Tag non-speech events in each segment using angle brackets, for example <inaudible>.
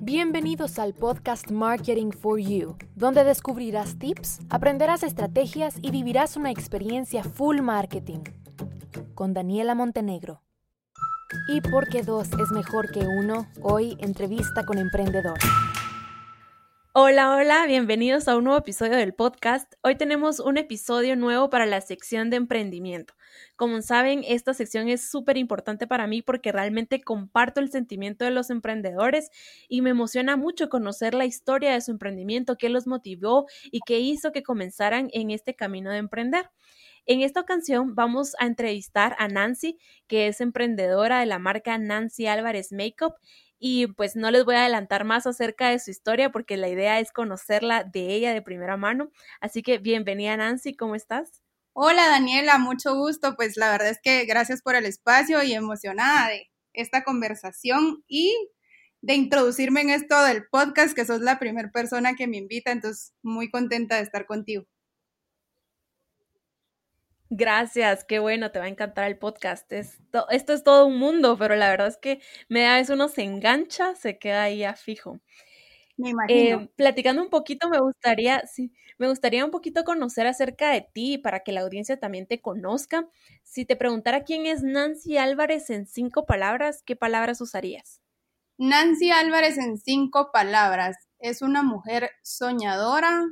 Bienvenidos al podcast Marketing for You, donde descubrirás tips, aprenderás estrategias y vivirás una experiencia full marketing. Con Daniela Montenegro. Y porque dos es mejor que uno, hoy entrevista con emprendedor. Hola, hola, bienvenidos a un nuevo episodio del podcast. Hoy tenemos un episodio nuevo para la sección de emprendimiento. Como saben, esta sección es súper importante para mí porque realmente comparto el sentimiento de los emprendedores y me emociona mucho conocer la historia de su emprendimiento, qué los motivó y qué hizo que comenzaran en este camino de emprender. En esta ocasión vamos a entrevistar a Nancy, que es emprendedora de la marca Nancy Álvarez Makeup y pues no les voy a adelantar más acerca de su historia porque la idea es conocerla de ella de primera mano. Así que bienvenida Nancy, ¿cómo estás? Hola Daniela, mucho gusto. Pues la verdad es que gracias por el espacio y emocionada de esta conversación y de introducirme en esto del podcast, que sos la primera persona que me invita, entonces muy contenta de estar contigo. Gracias, qué bueno, te va a encantar el podcast. Esto, esto es todo un mundo, pero la verdad es que me da vez uno se engancha, se queda ahí a fijo. Me imagino. Eh, platicando un poquito, me gustaría, sí, me gustaría un poquito conocer acerca de ti para que la audiencia también te conozca. Si te preguntara quién es Nancy Álvarez en cinco palabras, ¿qué palabras usarías? Nancy Álvarez en cinco palabras. Es una mujer soñadora,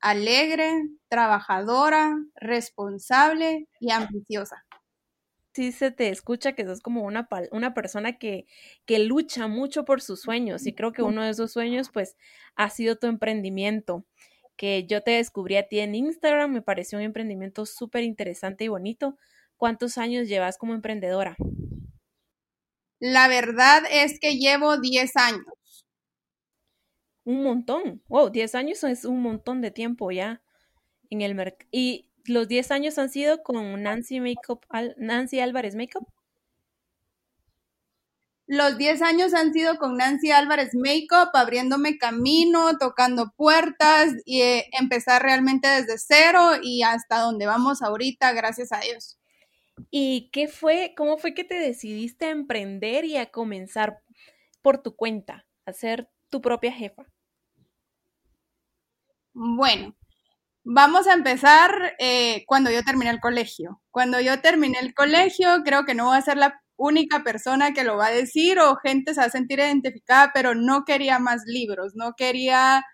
alegre, trabajadora, responsable y ambiciosa. Sí se te escucha que sos como una, una persona que, que lucha mucho por sus sueños y creo que uno de esos sueños pues ha sido tu emprendimiento que yo te descubrí a ti en Instagram, me pareció un emprendimiento súper interesante y bonito. ¿Cuántos años llevas como emprendedora? La verdad es que llevo 10 años un montón. Wow, 10 años es un montón de tiempo ya en el mercado. ¿Y los 10 años han sido con Nancy Makeup, Nancy Álvarez Makeup? Los 10 años han sido con Nancy Álvarez Makeup, abriéndome camino, tocando puertas y eh, empezar realmente desde cero y hasta donde vamos ahorita, gracias a Dios. ¿Y qué fue, cómo fue que te decidiste a emprender y a comenzar por tu cuenta, a ser tu propia jefa? Bueno, vamos a empezar eh, cuando yo terminé el colegio. Cuando yo terminé el colegio, creo que no voy a ser la única persona que lo va a decir o gente se va a sentir identificada, pero no quería más libros, no quería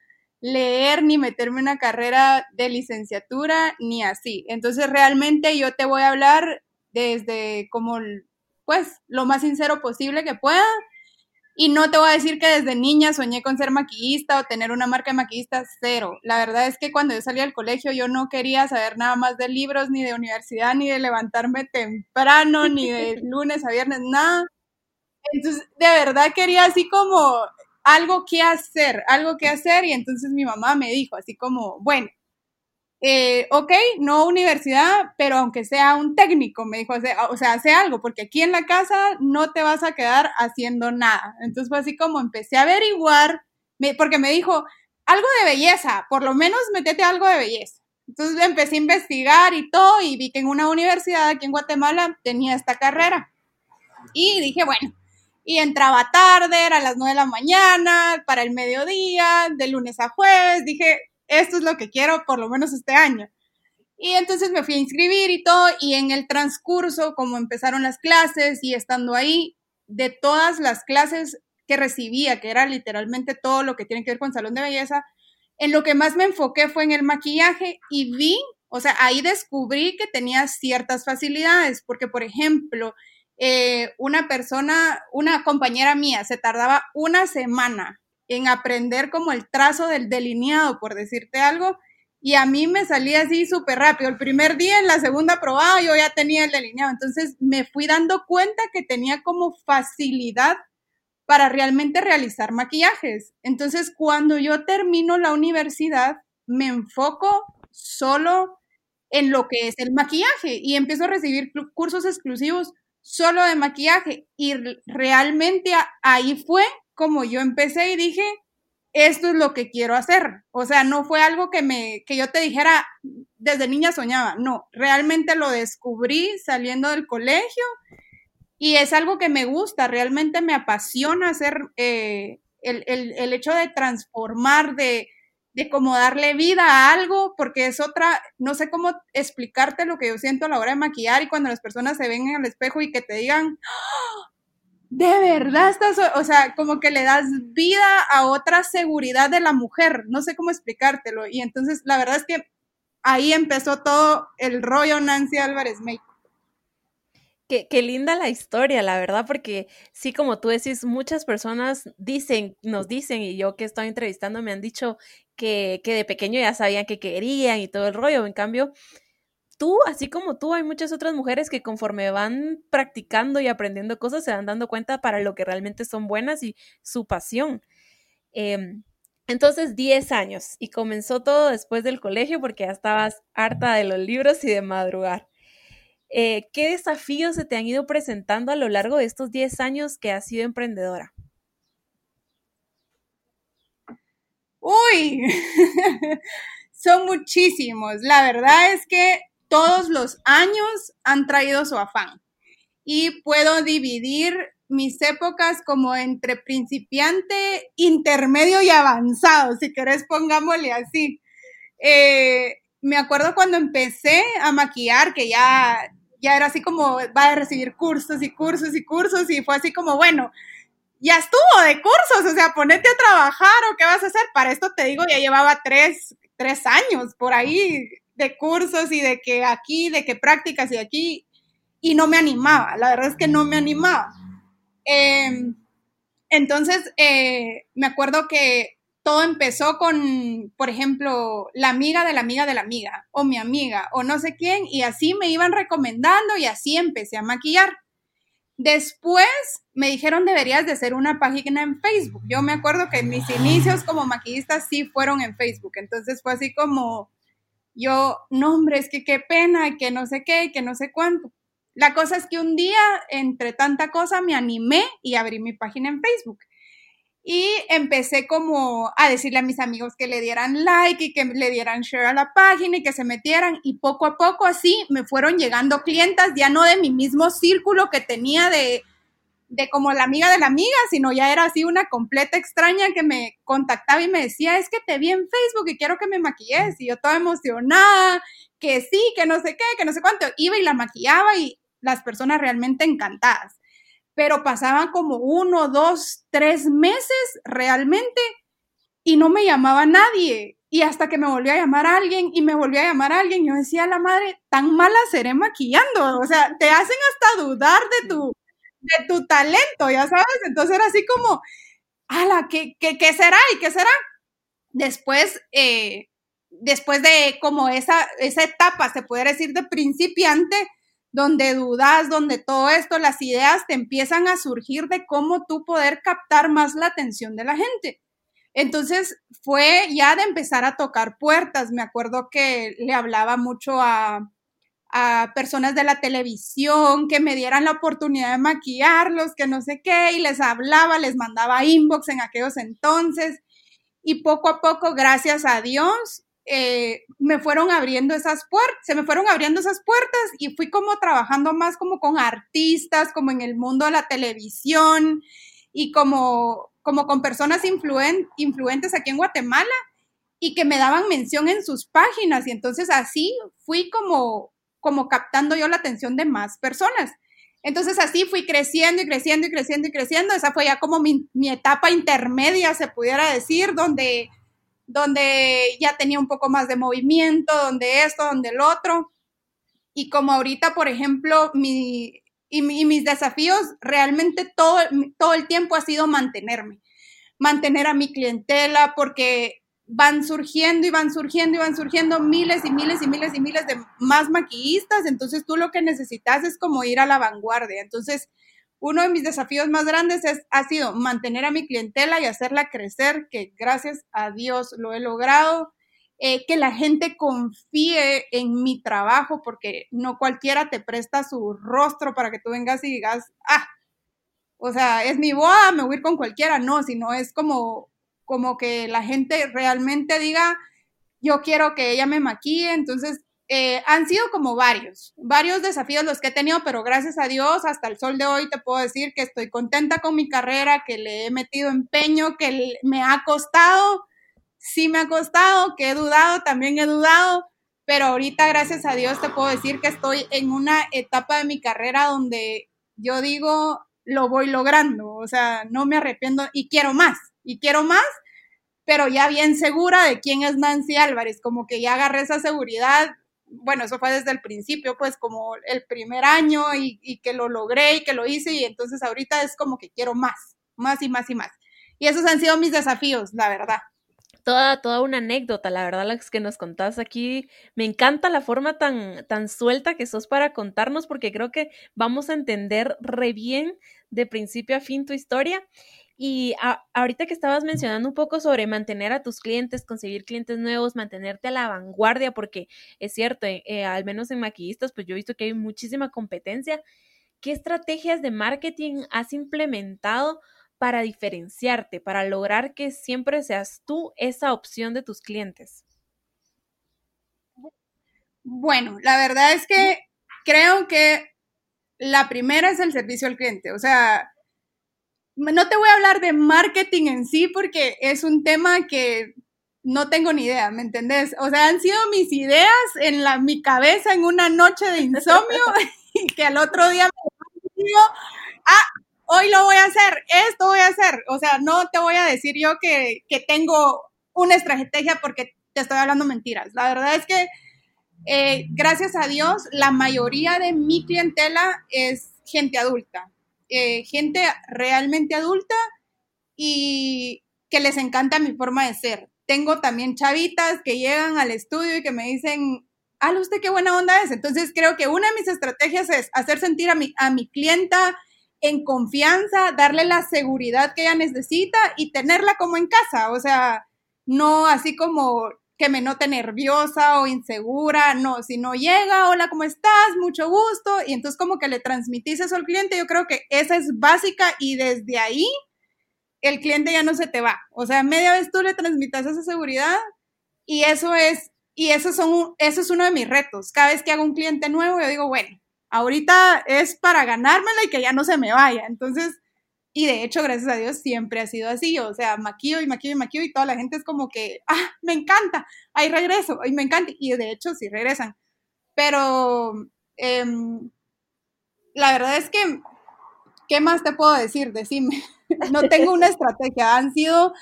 leer ni meterme en una carrera de licenciatura ni así. Entonces realmente yo te voy a hablar desde como pues lo más sincero posible que pueda y no te voy a decir que desde niña soñé con ser maquillista o tener una marca de maquillista, cero. La verdad es que cuando yo salí del colegio yo no quería saber nada más de libros, ni de universidad, ni de levantarme temprano, <laughs> ni de lunes a viernes, nada. Entonces, de verdad quería así como algo que hacer, algo que hacer. Y entonces mi mamá me dijo así como, bueno, eh, ok, no universidad, pero aunque sea un técnico, me dijo, o sea, hace algo, porque aquí en la casa no te vas a quedar haciendo nada. Entonces fue así como empecé a averiguar, porque me dijo, algo de belleza, por lo menos metete algo de belleza. Entonces empecé a investigar y todo, y vi que en una universidad aquí en Guatemala tenía esta carrera. Y dije, bueno, y entraba tarde, era a las 9 de la mañana, para el mediodía, de lunes a jueves, dije, esto es lo que quiero por lo menos este año. Y entonces me fui a inscribir y todo, y en el transcurso, como empezaron las clases y estando ahí, de todas las clases que recibía, que era literalmente todo lo que tiene que ver con salón de belleza, en lo que más me enfoqué fue en el maquillaje y vi, o sea, ahí descubrí que tenía ciertas facilidades, porque por ejemplo, eh, una persona, una compañera mía, se tardaba una semana en aprender como el trazo del delineado, por decirte algo, y a mí me salía así súper rápido. El primer día, en la segunda probada, yo ya tenía el delineado. Entonces me fui dando cuenta que tenía como facilidad para realmente realizar maquillajes. Entonces, cuando yo termino la universidad, me enfoco solo en lo que es el maquillaje y empiezo a recibir cursos exclusivos solo de maquillaje. Y realmente ahí fue como yo empecé y dije, esto es lo que quiero hacer. O sea, no fue algo que me que yo te dijera desde niña soñaba, no, realmente lo descubrí saliendo del colegio y es algo que me gusta, realmente me apasiona hacer eh, el, el, hecho de transformar, de, de como darle vida a algo, porque es otra, no sé cómo explicarte lo que yo siento a la hora de maquillar y cuando las personas se ven en el espejo y que te digan, ¡Ah! De verdad estás, o sea, como que le das vida a otra seguridad de la mujer, no sé cómo explicártelo. Y entonces la verdad es que ahí empezó todo el rollo Nancy Álvarez Make. Qué, qué, linda la historia, la verdad, porque sí, como tú decís, muchas personas dicen, nos dicen, y yo que estoy entrevistando me han dicho que, que de pequeño ya sabían que querían y todo el rollo. En cambio, tú, así como tú, hay muchas otras mujeres que conforme van practicando y aprendiendo cosas, se van dando cuenta para lo que realmente son buenas y su pasión. Em, entonces, 10 años y comenzó todo después del colegio porque ya estabas harta de los libros y de madrugar. Eh, ¿Qué desafíos se te han ido presentando a lo largo de estos 10 años que has sido emprendedora? Uy, <laughs> son muchísimos. La verdad es que todos los años han traído su afán y puedo dividir mis épocas como entre principiante, intermedio y avanzado, si querés pongámosle así. Eh, me acuerdo cuando empecé a maquillar, que ya ya era así como, va a recibir cursos y cursos y cursos y fue así como, bueno, ya estuvo de cursos, o sea, ponete a trabajar o qué vas a hacer. Para esto te digo, ya llevaba tres, tres años por ahí de cursos y de que aquí, de que prácticas y aquí, y no me animaba, la verdad es que no me animaba. Em, entonces, eh, me acuerdo que todo empezó con, por ejemplo, la amiga de la amiga de la amiga, o mi amiga, o no sé quién, y así me iban recomendando y así empecé a maquillar. Después me dijeron deberías de hacer una página en Facebook. Yo me acuerdo que mis inicios como maquillista sí fueron en Facebook, entonces fue así como yo, no hombre, es que qué pena, que no sé qué, que no sé cuánto. La cosa es que un día, entre tanta cosa, me animé y abrí mi página en Facebook. Y empecé como a decirle a mis amigos que le dieran like y que le dieran share a la página y que se metieran. Y poco a poco así me fueron llegando clientas, ya no de mi mismo círculo que tenía de, de como la amiga de la amiga, sino ya era así una completa extraña que me contactaba y me decía, es que te vi en Facebook y quiero que me maquilles. Y yo toda emocionada, que sí, que no sé qué, que no sé cuánto. Iba y la maquillaba y las personas realmente encantadas pero pasaban como uno, dos, tres meses realmente y no me llamaba nadie. Y hasta que me volvió a llamar a alguien y me volvió a llamar a alguien, yo decía, la madre, tan mala seré maquillando. O sea, te hacen hasta dudar de tu, de tu talento, ya sabes. Entonces era así como, ala, ¿qué, qué, qué será y qué será? Después, eh, después de como esa, esa etapa, se puede decir, de principiante, donde dudas, donde todo esto, las ideas te empiezan a surgir de cómo tú poder captar más la atención de la gente. Entonces fue ya de empezar a tocar puertas. Me acuerdo que le hablaba mucho a, a personas de la televisión que me dieran la oportunidad de maquillarlos, que no sé qué, y les hablaba, les mandaba inbox en aquellos entonces. Y poco a poco, gracias a Dios, eh, me fueron abriendo esas puertas, se me fueron abriendo esas puertas y fui como trabajando más como con artistas, como en el mundo de la televisión y como, como con personas influentes aquí en Guatemala y que me daban mención en sus páginas y entonces así fui como, como captando yo la atención de más personas. Entonces así fui creciendo y creciendo y creciendo y creciendo. Esa fue ya como mi, mi etapa intermedia, se pudiera decir, donde donde ya tenía un poco más de movimiento, donde esto, donde el otro. Y como ahorita, por ejemplo, mi, y, mis desafíos realmente todo, todo el tiempo ha sido mantenerme, mantener a mi clientela, porque van surgiendo y van surgiendo y van surgiendo miles y miles y miles y miles de más maquillistas, entonces tú lo que necesitas es como ir a la vanguardia. Entonces, uno de mis desafíos más grandes es, ha sido mantener a mi clientela y hacerla crecer, que gracias a Dios lo he logrado. Eh, que la gente confíe en mi trabajo, porque no cualquiera te presta su rostro para que tú vengas y digas, ah, o sea, es mi boda, me voy a ir con cualquiera, no, sino es como, como que la gente realmente diga, yo quiero que ella me maquille, entonces eh, han sido como varios, varios desafíos los que he tenido, pero gracias a Dios, hasta el sol de hoy te puedo decir que estoy contenta con mi carrera, que le he metido empeño, que me ha costado, sí me ha costado, que he dudado, también he dudado, pero ahorita, gracias a Dios, te puedo decir que estoy en una etapa de mi carrera donde yo digo, lo voy logrando, o sea, no me arrepiento y quiero más, y quiero más, pero ya bien segura de quién es Nancy Álvarez, como que ya agarré esa seguridad bueno, eso fue desde el principio, pues como el primer año y, que lo logré y que lo hice y entonces ahorita es como que quiero más, más y más y más. Y esos han sido mis desafíos, la verdad. Toda, toda una anécdota, la verdad, las que nos contás aquí. Me encanta la forma tan, tan suelta que sos para contarnos, porque creo que vamos a entender re bien de principio a fin tu historia. Y ahorita que estabas mencionando un poco sobre mantener a tus clientes, conseguir clientes nuevos, mantenerte a la vanguardia, porque es cierto, eh, eh, al menos en maquillistas, pues yo he visto que hay muchísima competencia. ¿Qué estrategias de marketing has implementado para diferenciarte, para lograr que siempre seas tú esa opción de tus clientes? Bueno, la verdad es que creo que la primera es el servicio al cliente. O sea, no te voy a hablar de marketing en sí porque es un tema que no tengo ni idea, ¿me entendés? O sea, han sido mis ideas en la, mi cabeza en una noche de insomnio <laughs> y que al otro día me digo, ah, hoy lo voy a hacer, esto voy a hacer. O sea, no te voy a decir yo que, que tengo una estrategia porque te estoy hablando mentiras. La verdad es que, eh, gracias a Dios, la mayoría de mi clientela es gente adulta. Eh, gente realmente adulta y que les encanta mi forma de ser. Tengo también chavitas que llegan al estudio y que me dicen, ah, usted qué buena onda es. Entonces creo que una de mis estrategias es hacer sentir a mi, a mi clienta en confianza, darle la seguridad que ella necesita y tenerla como en casa. O sea, no así como que me note nerviosa o insegura, no, si no llega, hola, ¿cómo estás? Mucho gusto, y entonces como que le transmitís eso al cliente, yo creo que esa es básica y desde ahí el cliente ya no se te va, o sea, media vez tú le transmitas esa seguridad y eso es, y eso, son, eso es uno de mis retos, cada vez que hago un cliente nuevo, yo digo, bueno, ahorita es para ganármela y que ya no se me vaya, entonces y de hecho, gracias a Dios, siempre ha sido así. O sea, maquillo y maquillo y maquillo y toda la gente es como que, ah, me encanta, ahí regreso, y me encanta. Y de hecho, sí regresan. Pero em, la verdad es que, ¿qué más te puedo decir? Decime. <laughs> no tengo una estrategia. Han sido,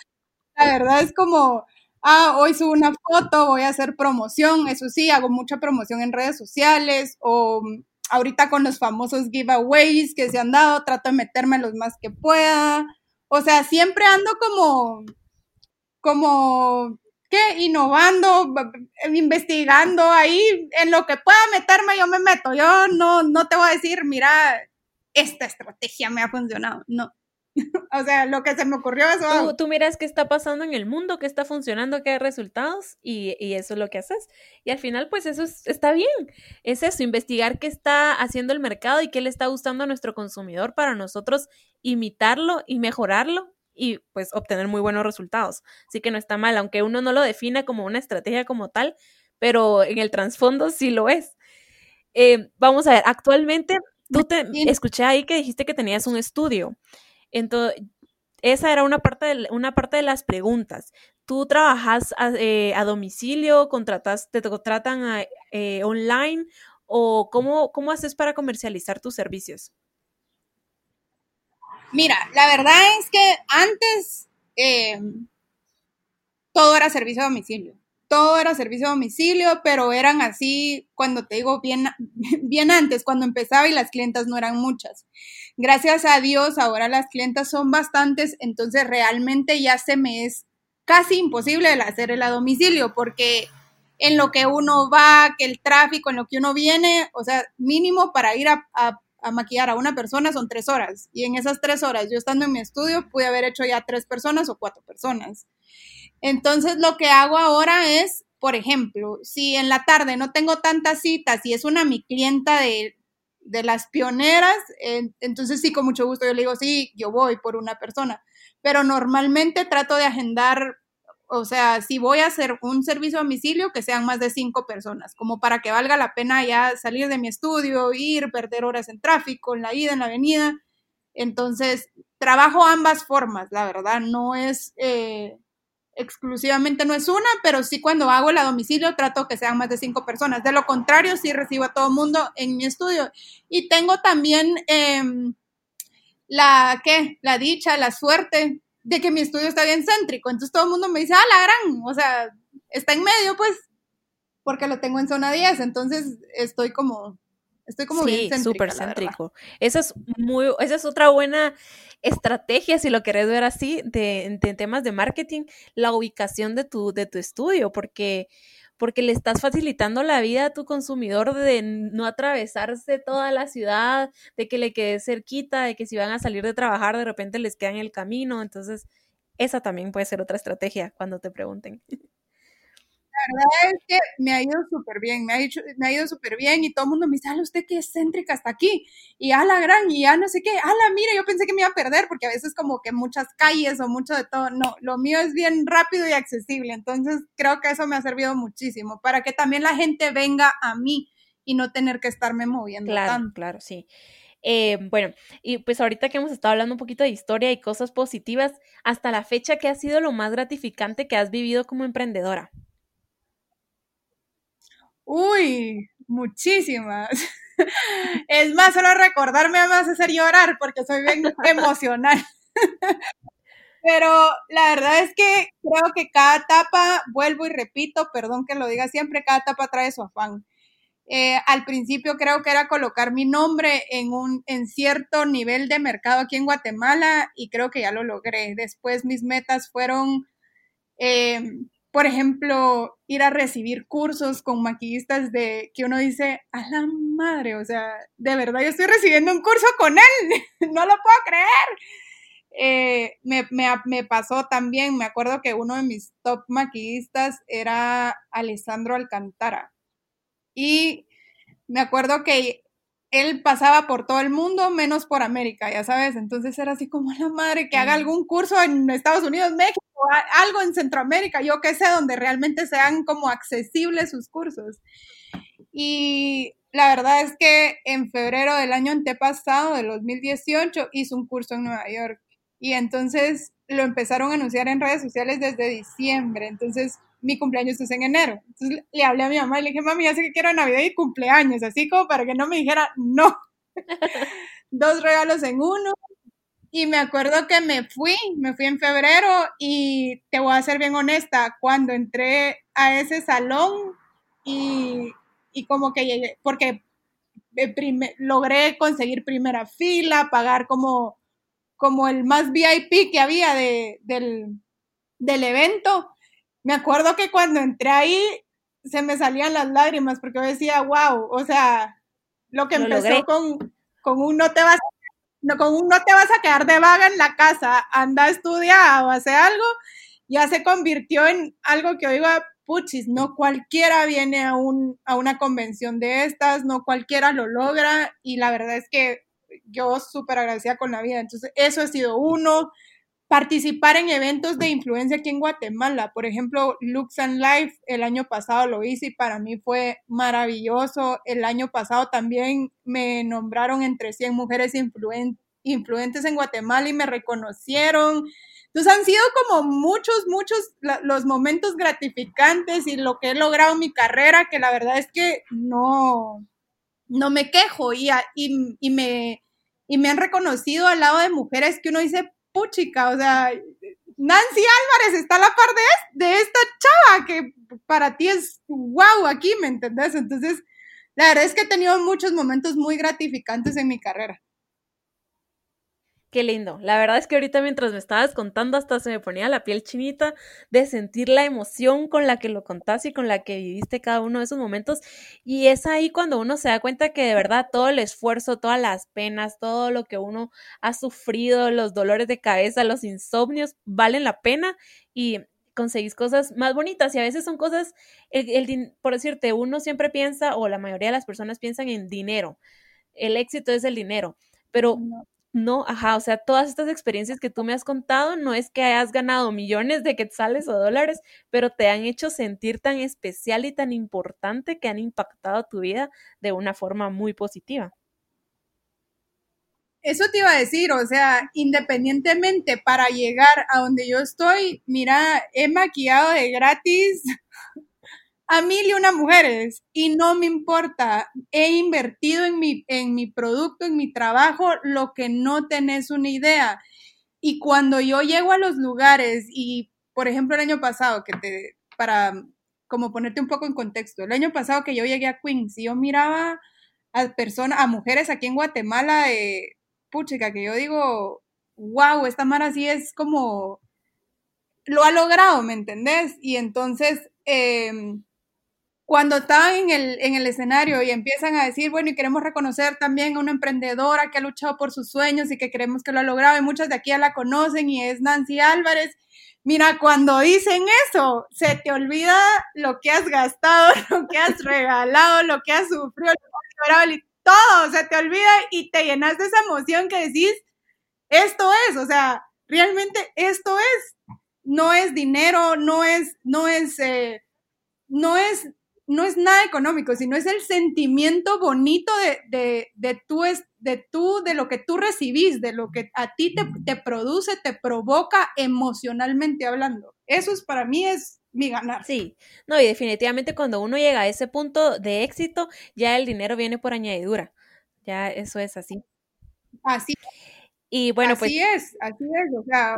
la verdad es como, ah, hoy subo una foto, voy a hacer promoción. Eso sí, hago mucha promoción en redes sociales o ahorita con los famosos giveaways que se han dado, trato de meterme los más que pueda. O sea, siempre ando como, como, ¿qué? Innovando, investigando ahí, en lo que pueda meterme yo me meto. Yo no, no te voy a decir, mira, esta estrategia me ha funcionado. No, <laughs> o sea, lo que se me ocurrió eso. Tú, miras qué está pasando en el mundo, qué está funcionando, qué hay resultados y, eso es lo que haces. Y al final, pues eso está bien. Es eso, investigar qué está haciendo el mercado y qué le está gustando a nuestro consumidor para nosotros imitarlo y mejorarlo y pues obtener muy buenos resultados. Así que no está mal, aunque uno no lo defina como una estrategia como tal, pero en el trasfondo sí lo es. Eh, vamos a ver, actualmente tú te escuché ahí que dijiste que tenías un estudio. Entonces, esa era una parte de, una parte de las preguntas. ¿Tú trabajas a, eh, domicilio, contratas, te contratan eh, online o cómo, cómo haces para comercializar tus servicios? Mira, la verdad es que antes eh, todo era servicio a domicilio todo era servicio a domicilio, pero eran así, cuando te digo bien, <laughs> bien antes, cuando empezaba y las clientas no eran muchas. Gracias a Dios, ahora las clientas son bastantes, entonces realmente ya se me es casi imposible el hacer el a domicilio, porque en lo que uno va, que el tráfico, en lo que uno viene, o sea, mínimo para ir a, a maquillar a una persona son tres horas. Y en esas tres horas, yo estando en mi estudio, pude haber hecho ya tres personas o cuatro personas. Entonces, lo que hago ahora es, por ejemplo, si en la tarde no tengo tantas citas y es una mi clienta de, las pioneras, entonces sí, con mucho gusto yo le digo, sí, yo voy por una persona. Pero normalmente trato de agendar O sea, si voy a hacer un servicio a domicilio, que sean más de cinco personas, como para que valga la pena ya salir de mi estudio, ir, perder horas en tráfico, en la ida, en la avenida. Entonces, trabajo ambas formas, la verdad, no es eh, exclusivamente, no es una, pero sí cuando hago el a domicilio trato que sean más de cinco personas. De lo contrario, sí recibo a todo mundo en mi estudio. Y tengo también em, la, ¿qué? La dicha, la suerte de que mi estudio está bien céntrico. Entonces todo el mundo me dice, ah, la gran, o sea, está en medio, pues, porque lo tengo en zona 10. Entonces estoy como, estoy como sí, bien súper céntrico. Esa es muy, esa es otra buena estrategia, si lo querés ver así, de, de temas de marketing, la ubicación de tu, de tu estudio, porque porque le estás facilitando la vida a tu consumidor de no atravesarse toda la ciudad, de que le quede cerquita, de que si van a salir de trabajar de repente les queda en el camino. Entonces, esa también puede ser otra estrategia cuando te pregunten. <laughs> La verdad es que me ha ido súper bien, me ha, me ha ido súper bien y todo el mundo me dice, ala, usted qué excéntrica hasta aquí, y a la gran, y ya no sé qué, ala, mira, yo pensé que me iba a perder, porque a veces como que muchas calles o mucho de todo, no, lo mío es bien rápido y accesible, entonces creo que eso me ha servido muchísimo, para que también la gente venga a mí y no tener que estarme moviendo claro, tanto. Claro, sí. Eh, bueno, y pues ahorita que hemos estado hablando un poquito de historia y cosas positivas, hasta la fecha, ¿qué ha sido lo más gratificante que has vivido como emprendedora? Uy, muchísimas. <laughs> Es más, solo recordarme me a hacer llorar porque soy bien <laughs> emocional. <laughs> Pero la verdad es que creo que cada etapa, vuelvo y repito, perdón que lo diga siempre, cada etapa trae su afán. Eh, al principio creo que era colocar mi nombre en un en cierto nivel de mercado aquí en Guatemala y creo que ya lo logré. Después mis metas fueron eh, por ejemplo, ir a recibir cursos con maquillistas de que uno dice, a la madre, o sea, de verdad yo estoy recibiendo un curso con él, <laughs> no lo puedo creer. Eh, me, me, pasó también, me acuerdo que uno de mis top maquillistas era Alessandro Alcantara. Y me acuerdo que él pasaba por todo el mundo menos por América, ya sabes. Entonces era así como la madre que haga algún curso en Estados Unidos, México, algo en Centroamérica, yo qué sé, donde realmente sean como accesibles sus cursos. Y la verdad es que en febrero del año antepasado, del 2018, hizo un curso en Nueva York. Y entonces lo empezaron a anunciar en redes sociales desde diciembre. Entonces mi cumpleaños es en enero. Entonces le hablé a mi mamá y le dije, mami, ya sé que quiero Navidad y cumpleaños, así como para que no me dijera no. <laughs> Dos regalos en uno. Y me acuerdo que me fui, me fui en febrero y te voy a ser bien honesta, cuando entré a ese salón y, y como que llegué, porque logré conseguir primera fila, pagar como, como el más VIP que había de, del, del evento. Me acuerdo que cuando entré ahí se me salían las lágrimas porque yo decía, wow, o sea, lo que empezó con, con un no te vas no, con un no te vas a quedar de vaga en la casa, anda a estudiar o hace algo, ya se convirtió en algo que oiga, puchis, no cualquiera viene a, un, a una convención de estas, no cualquiera lo logra y la verdad es que yo súper agradecida con la vida. Entonces, eso ha sido uno participar en eventos de influencia aquí en Guatemala. Por ejemplo, Lux and Life el año pasado lo hice y para mí fue maravilloso. El año pasado también me nombraron entre 100 mujeres influentes en Guatemala y me reconocieron. Entonces han sido como muchos, muchos los momentos gratificantes y lo que he logrado en mi carrera, que la verdad es que no, no me quejo y, y, y me, y me han reconocido al lado de mujeres que uno dice, puchica, o sea, Nancy Álvarez está a la par de, esta chava que para ti es wow aquí, ¿me entendés? Entonces, la verdad es que he tenido muchos momentos muy gratificantes en mi carrera. Qué lindo. La verdad es que ahorita mientras me estabas contando hasta se me ponía la piel chinita de sentir la emoción con la que lo contaste y con la que viviste cada uno de esos momentos. Y es ahí cuando uno se da cuenta que de verdad todo el esfuerzo, todas las penas, todo lo que uno ha sufrido, los dolores de cabeza, los insomnios, valen la pena y conseguís cosas más bonitas y a veces son cosas, el, por decirte, uno siempre piensa o la mayoría de las personas piensan en dinero. El éxito es el dinero, pero ajá, o sea, todas estas experiencias que tú me has contado no es que hayas ganado millones de quetzales o dólares, pero te han hecho sentir tan especial y tan importante que han impactado tu vida de una forma muy positiva. Eso te iba a decir, o sea, independientemente para llegar a donde yo estoy, mira, he maquillado de gratis a mil y una mujeres y no me importa. He invertido en mi, en mi producto, en mi trabajo, lo que no tenés una idea. Y cuando yo llego a los lugares y, por ejemplo, el año pasado, que te, para como ponerte un poco en contexto, el año pasado que yo llegué a Queens y yo miraba a personas, a mujeres aquí en Guatemala, de puchica, que yo digo, wow, esta Mara sí es como, lo ha logrado, ¿me entendés? Y entonces, eh, cuando están en el, en el escenario y empiezan a decir, bueno, y queremos reconocer también a una emprendedora que ha luchado por sus sueños y que creemos que lo ha logrado, y muchas de aquí ya la conocen y es Nancy Álvarez. Mira, cuando dicen eso, se te olvida lo que has gastado, <laughs> lo que has regalado, lo que has sufrido, lo y todo, se te olvida y te llenas de esa emoción que decís, esto es, o sea, realmente esto es, no es dinero, no es, no es, eh, no es no es nada económico, sino es el sentimiento bonito de, de, de, tú, de, tú, de lo que tú recibís, de lo que a ti te, te, produce, te provoca emocionalmente hablando. Eso es para mí es mi ganar. Sí, no, y definitivamente cuando uno llega a ese punto de éxito, ya el dinero viene por añadidura. Ya eso es así. Así. Y bueno, pues. Así es, así es, o sea.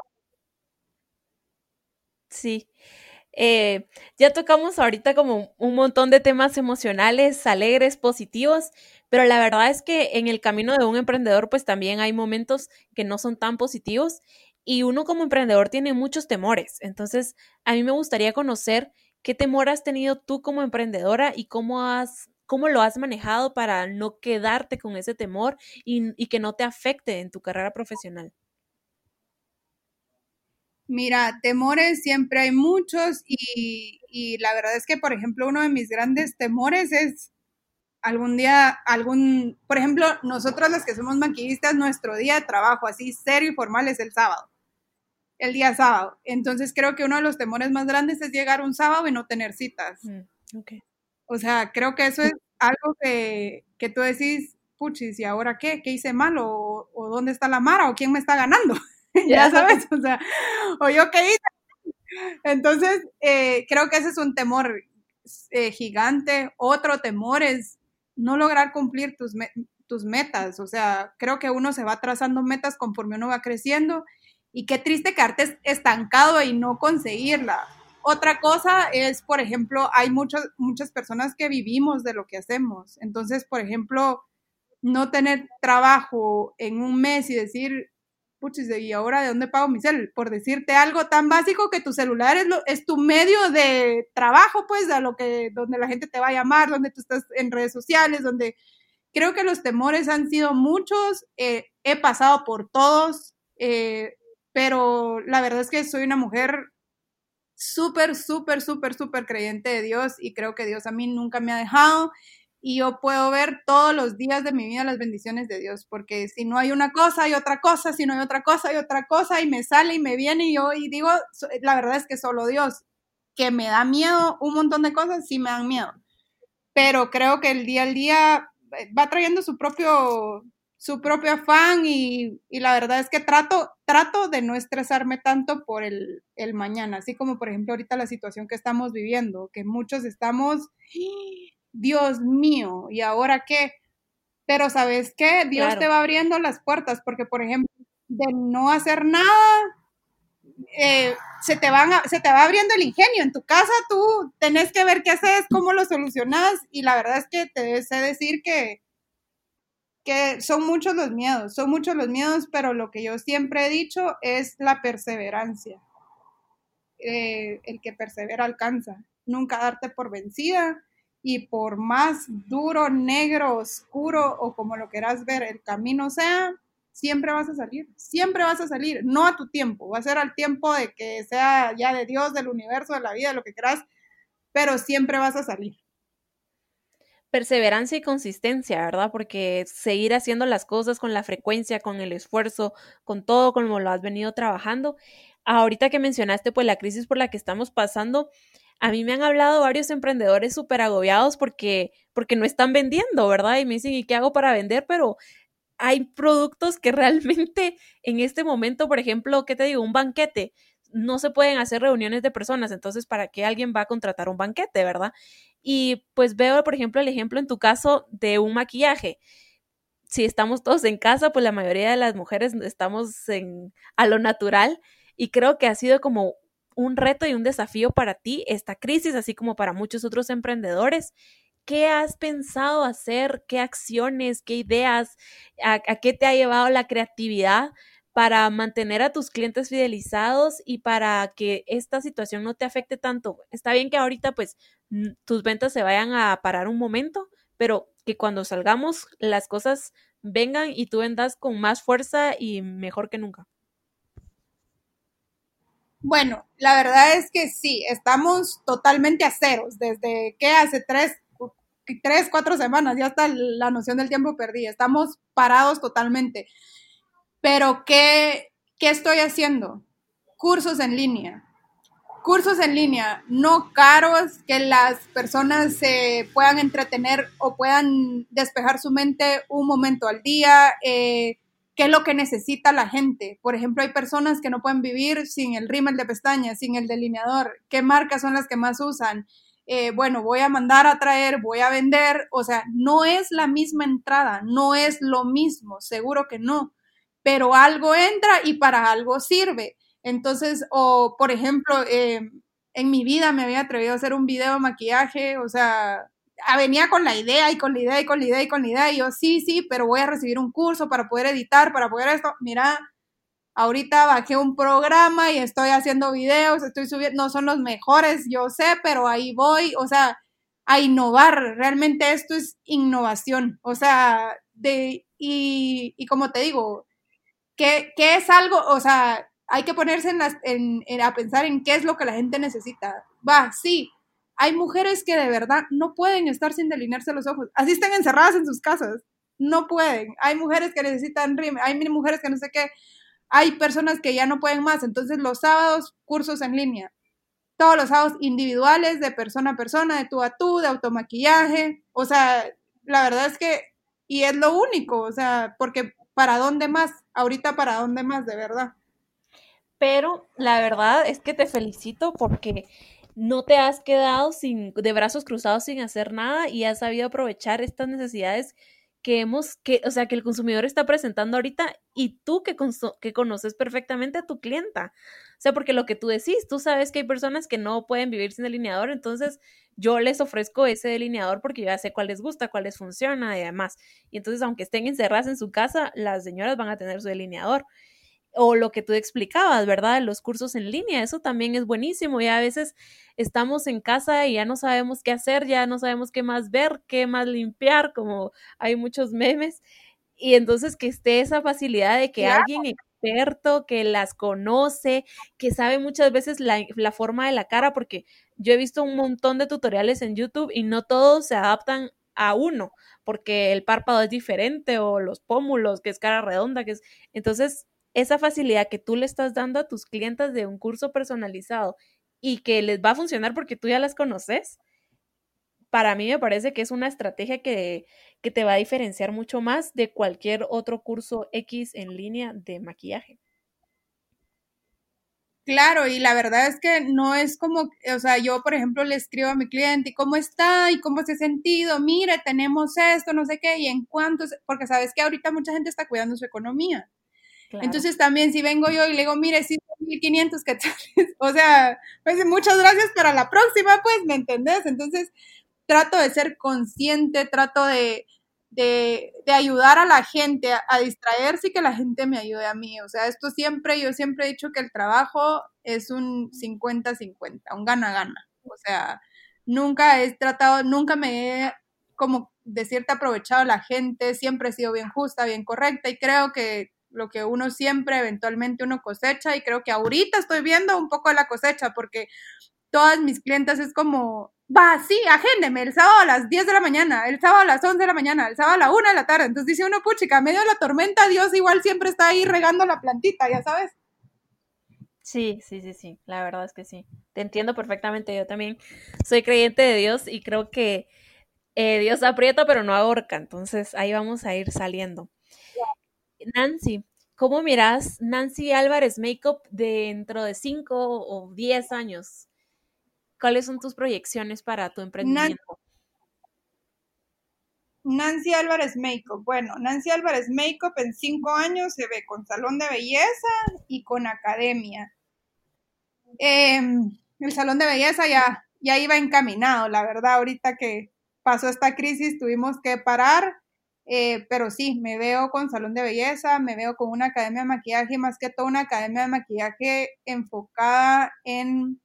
Sí. Eh, ya tocamos ahorita como un montón de temas emocionales, alegres, positivos, pero la verdad es que en el camino de un emprendedor pues también hay momentos que no son tan positivos y uno como emprendedor tiene muchos temores. Entonces, a mí me gustaría conocer qué temor has tenido tú como emprendedora y cómo has cómo lo has manejado para no quedarte con ese temor y, y que no te afecte en tu carrera profesional. Mira, temores siempre hay muchos y, la verdad es que, por ejemplo, uno de mis grandes temores es algún día, algún, por ejemplo, nosotros los que somos maquillistas, nuestro día de trabajo así serio y formal es el sábado, el día sábado. Entonces creo que uno de los temores más grandes es llegar un sábado y no tener citas. Mm, o sea, creo que eso es algo que, que tú decís, puchis, ¿y ahora qué? ¿Qué hice mal? ¿O, o dónde está la Mara? ¿O quién me está ganando? <laughs> <laughs> ya sabes, o sea, o yo qué hice. Entonces, eh, creo que ese es un temor eh, gigante. Otro temor es no lograr cumplir tus, tus metas. O sea, creo que uno se va trazando metas conforme uno va creciendo y qué triste quedarte estancado y no conseguirla. Otra cosa es, por ejemplo, hay muchas, muchas personas que vivimos de lo que hacemos. Entonces, por ejemplo, no tener trabajo en un mes y decir, puchis, ¿y ahora de dónde pago mi cel? Por decirte algo tan básico que tu celular es, lo, es tu medio de trabajo, pues, a lo que, donde la gente te va a llamar, donde tú estás en redes sociales, donde creo que los temores han sido muchos, eh, he pasado por todos, eh, pero la verdad es que soy una mujer súper, súper, súper, súper creyente de Dios y creo que Dios a mí nunca me ha dejado y yo puedo ver todos los días de mi vida las bendiciones de Dios, porque si no hay una cosa, hay otra cosa, si no hay otra cosa, hay otra cosa, y me sale y me viene y yo y digo, la verdad es que solo Dios, que me da miedo, un montón de cosas sí me dan miedo, pero creo que el día al día eh, va trayendo su propio, su propio afán y, y la verdad es que trato, trato de no estresarme tanto por el, el mañana, así como por ejemplo ahorita la situación que estamos viviendo, que muchos estamos Dios mío, ¿y ahora qué? Pero ¿sabes qué? Dios te va abriendo las puertas, porque por ejemplo, de no hacer nada, eh, se, te van se te va abriendo el ingenio. En tu casa tú tenés que ver qué haces, cómo lo solucionas, y la verdad es que te sé decir que, que son muchos los miedos, son muchos los miedos, pero lo que yo siempre he dicho es la perseverancia. Eh, el que persevera alcanza. Nunca darte por vencida y por más duro, negro, oscuro o como lo quieras ver el camino sea, siempre vas a salir, siempre vas a salir, no a tu tiempo, va a ser al tiempo de que sea ya de Dios, del universo, de la vida, lo que quieras, pero siempre vas a salir. perseverancia y consistencia, ¿verdad? Porque seguir haciendo las cosas con la frecuencia, con el esfuerzo, con todo como lo has venido trabajando. Ahorita que mencionaste pues la crisis por la que estamos pasando, a mí me han hablado varios emprendedores súper agobiados porque, porque no están vendiendo, ¿verdad? Y me dicen, ¿y qué hago para vender? Pero hay productos que <laughs> realmente en este momento, por ejemplo, ¿qué te digo? Un banquete. No se pueden hacer reuniones de personas, entonces, ¿para qué alguien va a contratar un banquete, verdad? Y pues veo, por ejemplo, el ejemplo en tu caso de un maquillaje. Si estamos todos en casa, pues la mayoría de las mujeres estamos en, a lo natural y creo que ha sido como un reto y un desafío para ti esta crisis, así como para muchos otros emprendedores. ¿Qué has pensado hacer? ¿Qué acciones? ¿Qué ideas? ¿A, qué te ha llevado la creatividad para mantener a tus clientes fidelizados y para que esta situación no te afecte tanto? Está bien que ahorita pues tus ventas se vayan a parar un momento, pero que cuando salgamos las cosas vengan y tú vendas con más fuerza y mejor que nunca. Bueno, la verdad es que sí, estamos totalmente a ceros desde que hace tres, tres, cuatro semanas, ya está la noción del tiempo perdida, estamos parados totalmente. Pero ¿qué, qué estoy haciendo? Cursos en línea cursos en línea no caros, que las personas se puedan entretener o puedan despejar su mente un momento al día, eh, qué es lo que necesita la gente. Por ejemplo, hay personas que no pueden vivir sin el rímel de pestañas, sin el delineador, qué marcas son las que más usan. Eh, bueno, voy a mandar a traer, voy a vender, o sea, no es la misma entrada, no es lo mismo, seguro que no, pero algo entra y para algo sirve. Entonces, o por ejemplo, eh, en mi vida me había atrevido a hacer un video de maquillaje, o sea, venía con la idea y con la idea y con la idea y con la idea, y yo sí, sí, pero voy a recibir un curso para poder editar, para poder esto. Mira, ahorita bajé un programa y estoy haciendo videos, estoy subiendo, no son los mejores, yo sé, pero ahí voy, o sea, a innovar, realmente esto es innovación, o sea, de, y, y como te digo, ¿qué, ¿qué es algo, o sea, hay que ponerse en en, a pensar en qué es lo que la gente necesita. Va, sí, hay mujeres que de verdad no pueden estar sin delinearse los ojos, así están encerradas en sus casas, no pueden. Hay mujeres que necesitan rime, hay mujeres que no sé qué, hay personas que ya no pueden más, entonces los sábados, cursos en línea. Todos los sábados individuales, de persona a persona, de tú a tú, de automaquillaje. O sea, la verdad es que, y es lo único, o sea, porque ¿para dónde más? Ahorita, ¿para dónde más, de verdad? pero la verdad es que te felicito porque no te has quedado sin, de brazos cruzados sin hacer nada y has sabido aprovechar estas necesidades que hemos, que, o sea, que el consumidor está presentando ahorita y tú que, que conoces perfectamente a tu clienta. O sea, porque lo que tú decís, tú sabes que hay personas que no pueden vivir sin delineador, entonces yo les ofrezco ese delineador porque ya sé cuál les gusta, cuál les funciona y demás. Y entonces, aunque estén encerradas en su casa, las señoras van a tener su delineador o lo que tú explicabas, ¿verdad? Los cursos en línea, eso también es buenísimo. Y a veces estamos en casa y ya no sabemos qué hacer, ya no sabemos qué más ver, qué más limpiar, como hay muchos memes. Y entonces que esté esa facilidad de que alguien experto, que las conoce, que sabe muchas veces la, la forma de la cara, porque yo he visto un montón de tutoriales en YouTube y no todos se adaptan a uno, porque el párpado es diferente o los pómulos, que es cara redonda, que es... Entonces, esa facilidad que tú le estás dando a tus clientes de un curso personalizado y que les va a funcionar porque tú ya las conoces, para mí me parece que es una estrategia que, que te va a diferenciar mucho más de cualquier otro curso X en línea de maquillaje. Claro, y la verdad es que no es como, o sea, yo por ejemplo le escribo a mi cliente, ¿y cómo está? ¿Y cómo se ha sentido? Mire, tenemos esto, no sé qué, y en cuánto, porque sabes que ahorita mucha gente está cuidando su economía. Entonces también si vengo yo y le digo, mire, sí, 1500 quetzales, <laughs> o sea, pues muchas gracias para la próxima, pues, ¿me entendés? Entonces trato de ser consciente, trato de, de, ayudar a la gente a, distraerse y que la gente me ayude a mí. O sea, esto siempre, yo siempre he dicho que el trabajo es un 50-50, un gana-gana. O sea, nunca he tratado, nunca me he como de cierto aprovechado a la gente, siempre he sido bien justa, bien correcta y creo que lo que uno siempre eventualmente uno cosecha y creo que ahorita estoy viendo un poco la cosecha porque todas mis clientes es como, va, sí, agéndeme el sábado a las 10 de la mañana, el sábado a las 11 de la mañana, el sábado a la 1 de la tarde. Entonces dice uno, puchica, medio de la tormenta, Dios igual siempre está ahí regando la plantita, ya sabes. Sí, sí, sí, sí, la verdad es que sí. Te entiendo perfectamente, yo también soy creyente de Dios y creo que eh, Dios aprieta pero no ahorca, entonces ahí vamos a ir saliendo. Nancy, ¿cómo miras Nancy Álvarez Makeup dentro de 5 o 10 años? ¿Cuáles son tus proyecciones para tu emprendimiento? Nancy Álvarez Makeup. Bueno, Nancy Álvarez Makeup en cinco años se ve con salón de belleza y con academia. Em, el salón de belleza ya, ya iba encaminado, la verdad, ahorita que pasó esta crisis tuvimos que parar, eh, pero sí, me veo con salón de belleza, me veo con una academia de maquillaje, más que todo una academia de maquillaje enfocada en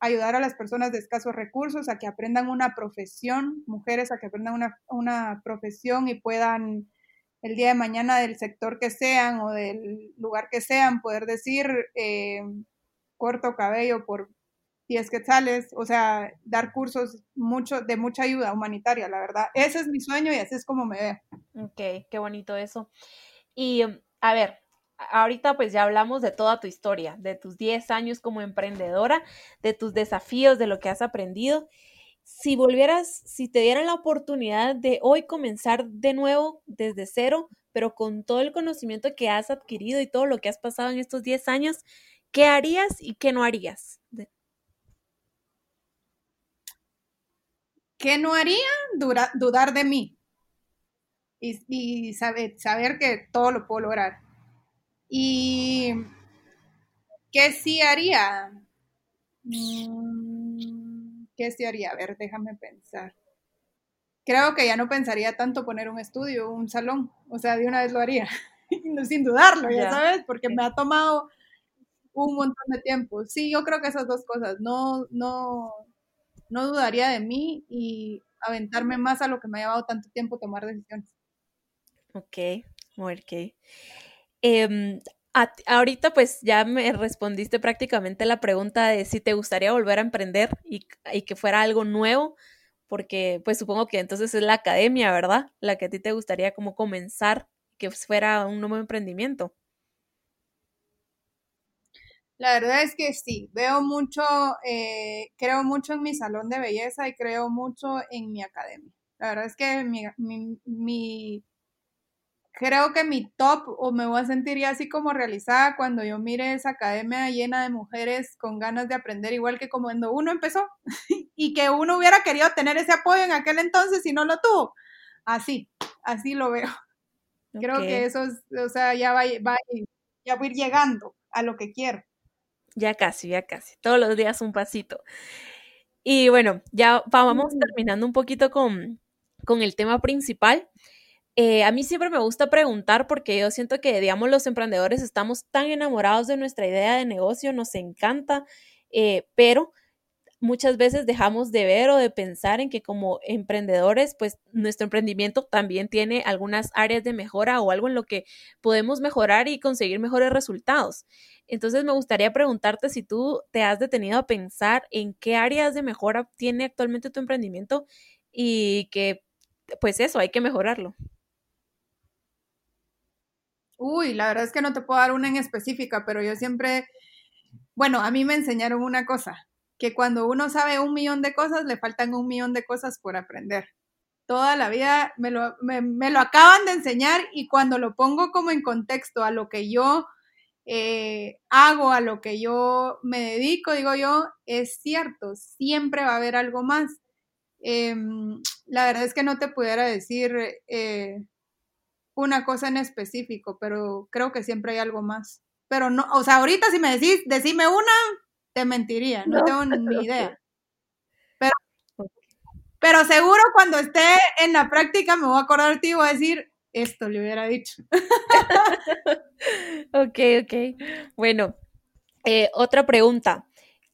ayudar a las personas de escasos recursos a que aprendan una profesión, mujeres a que aprendan una, una profesión y puedan el día de mañana del sector que sean o del lugar que sean poder decir eh, corto cabello por 10 quetzales, o sea, dar cursos mucho, de mucha ayuda humanitaria, la verdad. Ese es mi sueño y así es como me veo. Ok, qué bonito eso. Y a ver, ahorita pues ya hablamos de toda tu historia, de tus 10 años como emprendedora, de tus desafíos, de lo que has aprendido. Si volvieras, si te dieran la oportunidad de hoy comenzar de nuevo desde cero, pero con todo el conocimiento que has adquirido y todo lo que has pasado en estos 10 años, ¿qué harías y qué no harías? ¿Qué no haría? dudar de mí y, saber, saber que todo lo puedo lograr ¿Y qué sí haría? Mm, ¿Qué sí haría? A ver, déjame pensar. Creo que ya no pensaría tanto poner un estudio, un salón. O sea, de una vez lo haría. <laughs> Sin dudarlo, ya sabes, porque me ha tomado un montón de tiempo. Sí, yo creo que esas dos cosas. No, no, no dudaría de mí y aventarme más a lo que me ha llevado tanto tiempo tomar decisiones. Ok, ok. Em, ahorita pues ya me respondiste prácticamente la pregunta de si te gustaría volver a emprender y, que fuera algo nuevo, porque pues supongo que entonces es la academia, ¿verdad? La que a ti te gustaría como comenzar, que fuera un nuevo emprendimiento. La verdad es que sí, veo mucho, eh, creo mucho en mi salón de belleza y creo mucho en mi academia. La verdad es que mi creo que mi top o me voy a sentir ya así como realizada cuando yo mire esa academia llena de mujeres con ganas de aprender igual que como cuando uno empezó <laughs> y que uno hubiera querido tener ese apoyo en aquel entonces y no lo tuvo. Así, así lo veo. Creo que eso es, o sea, ya va, va, ya voy a ir llegando a lo que quiero. Ya casi, ya casi. Todos los días un pasito. Y bueno, ya vamos terminando un poquito con, con el tema principal. Eh, a mí siempre me gusta preguntar porque yo siento que, digamos, los emprendedores estamos tan enamorados de nuestra idea de negocio, nos encanta, eh, pero muchas veces dejamos de ver o de pensar en que como emprendedores, pues nuestro emprendimiento también tiene algunas áreas de mejora o algo en lo que podemos mejorar y conseguir mejores resultados. Entonces me gustaría preguntarte si tú te has detenido a pensar en qué áreas de mejora tiene actualmente tu emprendimiento y que, pues eso, hay que mejorarlo. Uy, la verdad es que no te puedo dar una en específica, pero yo siempre, bueno, a mí me enseñaron una cosa, que cuando uno sabe un millón de cosas, le faltan un millón de cosas por aprender. Toda la vida me lo, me, lo acaban de enseñar y cuando lo pongo como en contexto a lo que yo eh, hago, a lo que yo me dedico, digo yo, es cierto, siempre va a haber algo más. Em, la verdad es que no te pudiera decir eh, una cosa en específico, pero creo que siempre hay algo más. Pero no, o sea, ahorita si me decís, decime una, te mentiría, no, tengo <laughs> ni idea. Pero, pero seguro cuando esté en la práctica me voy a acordar de ti y voy a decir, esto le hubiera dicho. <laughs> ok, ok. Bueno, eh, otra pregunta.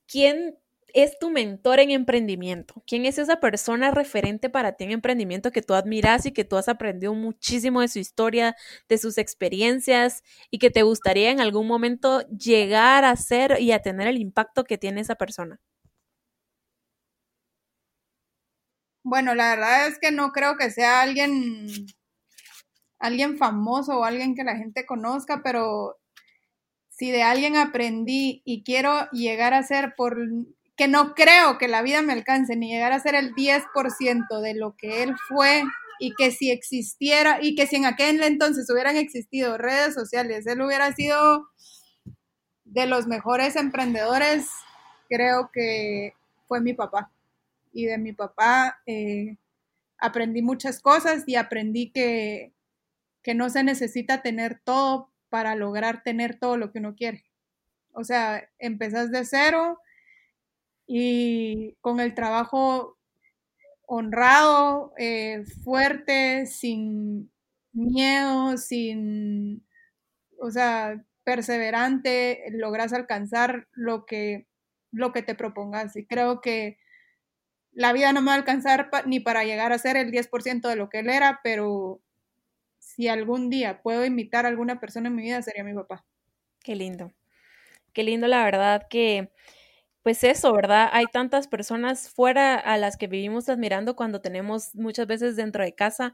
¿Quién es tu mentor en emprendimiento? ¿Quién es esa persona referente para ti en emprendimiento que tú admiras y que tú has aprendido muchísimo de su historia, de sus experiencias y que te gustaría en algún momento llegar a ser y a tener el impacto que tiene esa persona? Bueno, la verdad es que no creo que sea alguien, alguien famoso o alguien que la gente conozca, pero si de alguien aprendí y quiero llegar a ser por que no creo que la vida me alcance ni llegar a ser el 10% de lo que él fue y que si existiera y que si en aquel entonces hubieran existido redes sociales, él hubiera sido de los mejores emprendedores, creo que fue mi papá y de mi papá eh, aprendí muchas cosas y aprendí que, que no se necesita tener todo para lograr tener todo lo que uno quiere. O sea, empezás de cero y con el trabajo honrado, eh, fuerte, sin miedo, sin, o sea, perseverante, logras alcanzar lo que, lo que te propongas. Y creo que la vida no me va a alcanzar ni para llegar a ser el 10% de lo que él era, pero si algún día puedo imitar a alguna persona en mi vida, sería mi papá. Qué lindo. Qué lindo, la verdad, que pues eso, ¿verdad? Hay tantas personas fuera a las que vivimos admirando cuando tenemos muchas veces dentro de casa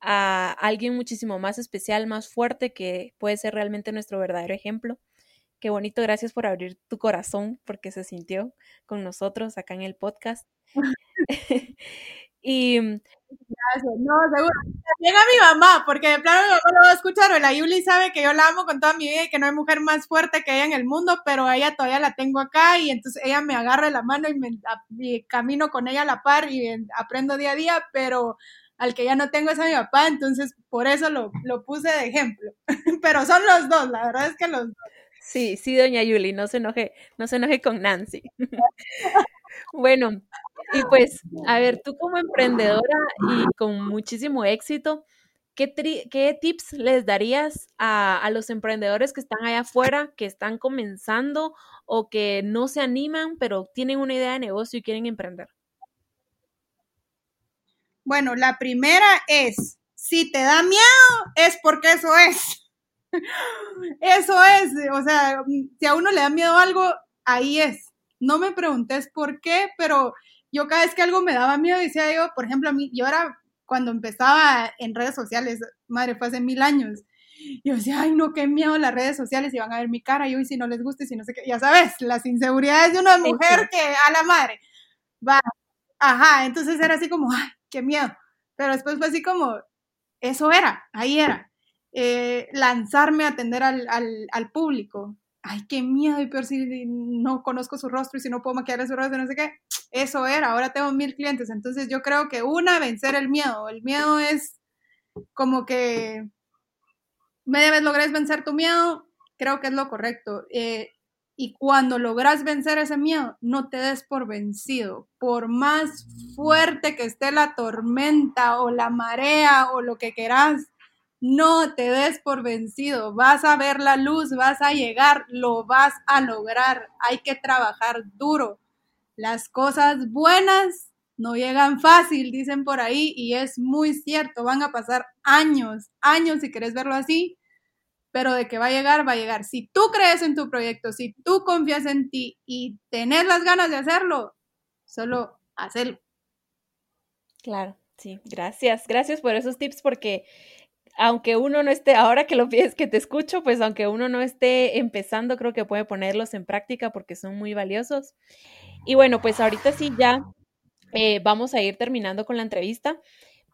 a alguien muchísimo más especial, más fuerte, que puede ser realmente nuestro verdadero ejemplo. Qué bonito, gracias por abrir tu corazón porque se sintió con nosotros acá en el podcast. <laughs> <laughs> y Gracias. No, seguro. También a mi mamá, porque de plano mi mamá lo va a escuchar, o la Yuli sabe que yo la amo con toda mi vida y que no hay mujer más fuerte que ella en el mundo, pero ella todavía la tengo acá y entonces ella me agarra la mano y, me, camino con ella a la par y aprendo día a día, pero al que ya no tengo es a mi papá, entonces por eso lo, lo puse de ejemplo. <laughs> pero son los dos, la verdad es que los dos. Sí, sí, doña Yuli, no se enoje, no se enoje con Nancy. <laughs> bueno, y pues, a ver, tú como emprendedora y con muchísimo éxito, ¿qué, tips les darías a, a, los emprendedores que están allá afuera, que están comenzando o que no se animan, pero tienen una idea de negocio y quieren emprender? Bueno, la primera es, si te da miedo, es porque eso es. <laughs> Eso es, o sea, si a uno le da miedo algo, ahí es. No me preguntes por qué, pero yo cada vez que algo me daba miedo, decía yo, por ejemplo, a mí, yo era cuando empezaba en redes sociales, madre, fue hace mil años. Yo decía, ay, no, qué miedo las redes sociales y van a ver mi cara. Y hoy, si no les gusta, si no sé qué, ya sabes, las inseguridades de una mujer que a la madre va. Ajá, entonces era así como, ay, qué miedo. Pero después fue así como, eso era, ahí era. Eh, lanzarme a atender al, al, al público ay, qué miedo, y peor si no conozco su rostro y si no puedo maquillar su rostro, no sé qué. Eso era, ahora tengo mil clientes. Entonces yo creo que una, vencer el miedo. El miedo es como que media vez logres vencer tu miedo, creo que es lo correcto. Eh, y cuando logras vencer ese miedo, no te des por vencido. Por más fuerte que esté la tormenta o la marea o lo que quieras, no te des por vencido, vas a ver la luz, vas a llegar, lo vas a lograr. Hay que trabajar duro. Las cosas buenas no llegan fácil, dicen por ahí, y es muy cierto, van a pasar años, años si quieres verlo así, pero de que va a llegar, va a llegar. Si tú crees en tu proyecto, si tú confías en ti y tenés las ganas de hacerlo, solo hazlo. Claro, sí, gracias, gracias por esos tips porque aunque uno no esté, ahora que lo pides que te escucho, pues aunque uno no esté empezando, creo que puede ponerlos en práctica porque son muy valiosos. Y bueno, pues ahorita sí ya eh, vamos a ir terminando con la entrevista,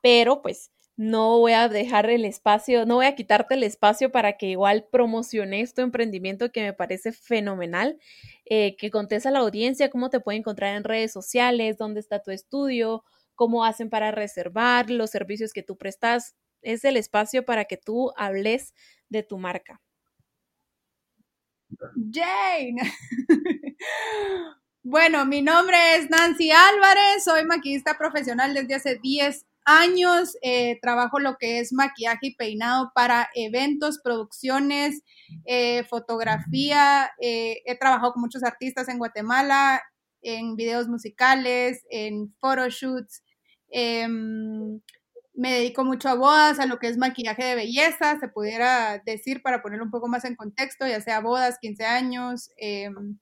pero pues no voy a dejar el espacio, no voy a quitarte el espacio para que igual promociones tu emprendimiento que me parece fenomenal, eh, que contes a la audiencia cómo te puede encontrar en redes sociales, dónde está tu estudio, cómo hacen para reservar los servicios que tú prestas es el espacio para que tú hables de tu marca. Jane. <laughs> bueno, mi nombre es Nancy Álvarez, soy maquillista profesional desde hace 10 años. Eh, trabajo lo que es maquillaje y peinado para eventos, producciones, eh, fotografía. Eh, he trabajado con muchos artistas en Guatemala, en videos musicales, en photoshoots. Me dedico mucho a bodas, a lo que es maquillaje de belleza, se pudiera decir para ponerlo un poco más en contexto, ya sea bodas, 15 años. Em,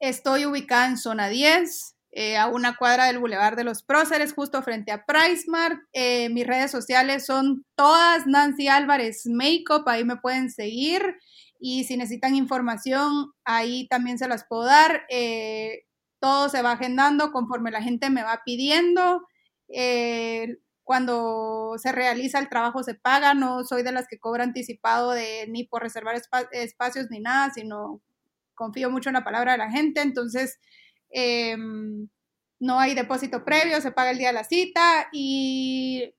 estoy ubicada en zona 10, eh, a una cuadra del Boulevard de los Próceres, justo frente a PriceMart. Eh, mis redes sociales son todas Nancy Álvarez Makeup, ahí me pueden seguir. Y si necesitan información, ahí también se las puedo dar. Eh, todo se va agendando conforme la gente me va pidiendo. Cuando se realiza el trabajo se paga, no soy de las que cobra anticipado de ni por reservar espacios ni nada, sino confío mucho en la palabra de la gente. Entonces, Em, no hay depósito previo, se paga el día de la cita y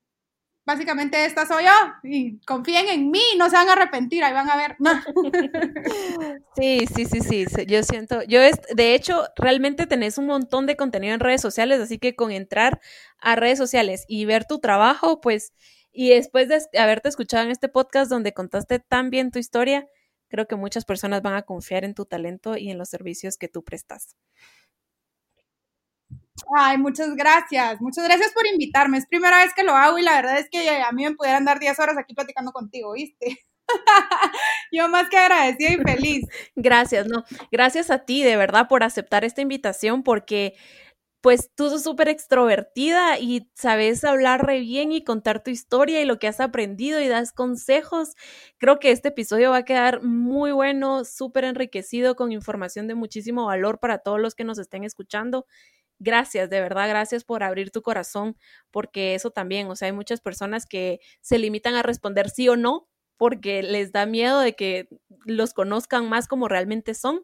básicamente esta soy yo y confíen en mí, no se van a arrepentir, ahí van a ver. <laughs> Sí, sí, sí, sí, yo siento, yo es, de hecho, realmente tenés un montón de contenido en redes sociales, así que con entrar a redes sociales y ver tu trabajo, pues, y después de haberte escuchado en este podcast donde contaste tan bien tu historia, creo que muchas personas van a confiar en tu talento y en los servicios que tú prestas. Ay, muchas gracias. Muchas gracias por invitarme. Es primera vez que lo hago y la verdad es que a mí me pudieran dar 10 horas aquí platicando contigo, ¿viste? <laughs> Yo más que agradecida y feliz. Gracias, no. Gracias a ti, de verdad, por aceptar esta invitación porque pues tú sos súper extrovertida y sabes hablar bien y contar tu historia y lo que has aprendido y das consejos. Creo que este episodio va a quedar muy bueno, súper enriquecido con información de muchísimo valor para todos los que nos estén escuchando gracias, de verdad, gracias por abrir tu corazón, porque eso también, o sea, hay muchas personas que se limitan a responder sí o no porque les da miedo de que los conozcan más como realmente son.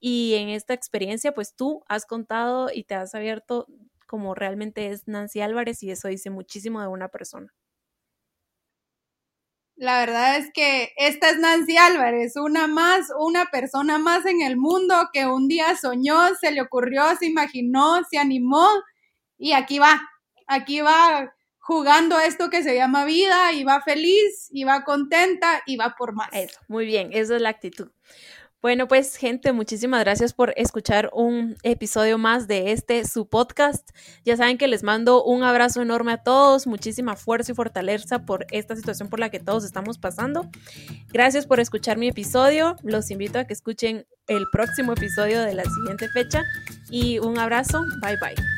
Y en esta experiencia, pues tú has contado y te has abierto como realmente es Nancy Álvarez y eso dice muchísimo de una persona. La verdad es que esta es Nancy Álvarez, una más, una persona más en el mundo que un día soñó, se le ocurrió, se imaginó, se animó y aquí va, aquí va jugando esto que se llama vida y va feliz y va contenta y va por más. Eso, muy bien, esa es la actitud. Bueno, pues gente, muchísimas gracias por escuchar un episodio más de este su podcast. Ya saben que les mando un abrazo enorme a todos, muchísima fuerza y fortaleza por esta situación por la que todos estamos pasando. Gracias por escuchar mi episodio. Los invito a que escuchen el próximo episodio de la siguiente fecha y un abrazo. Bye bye.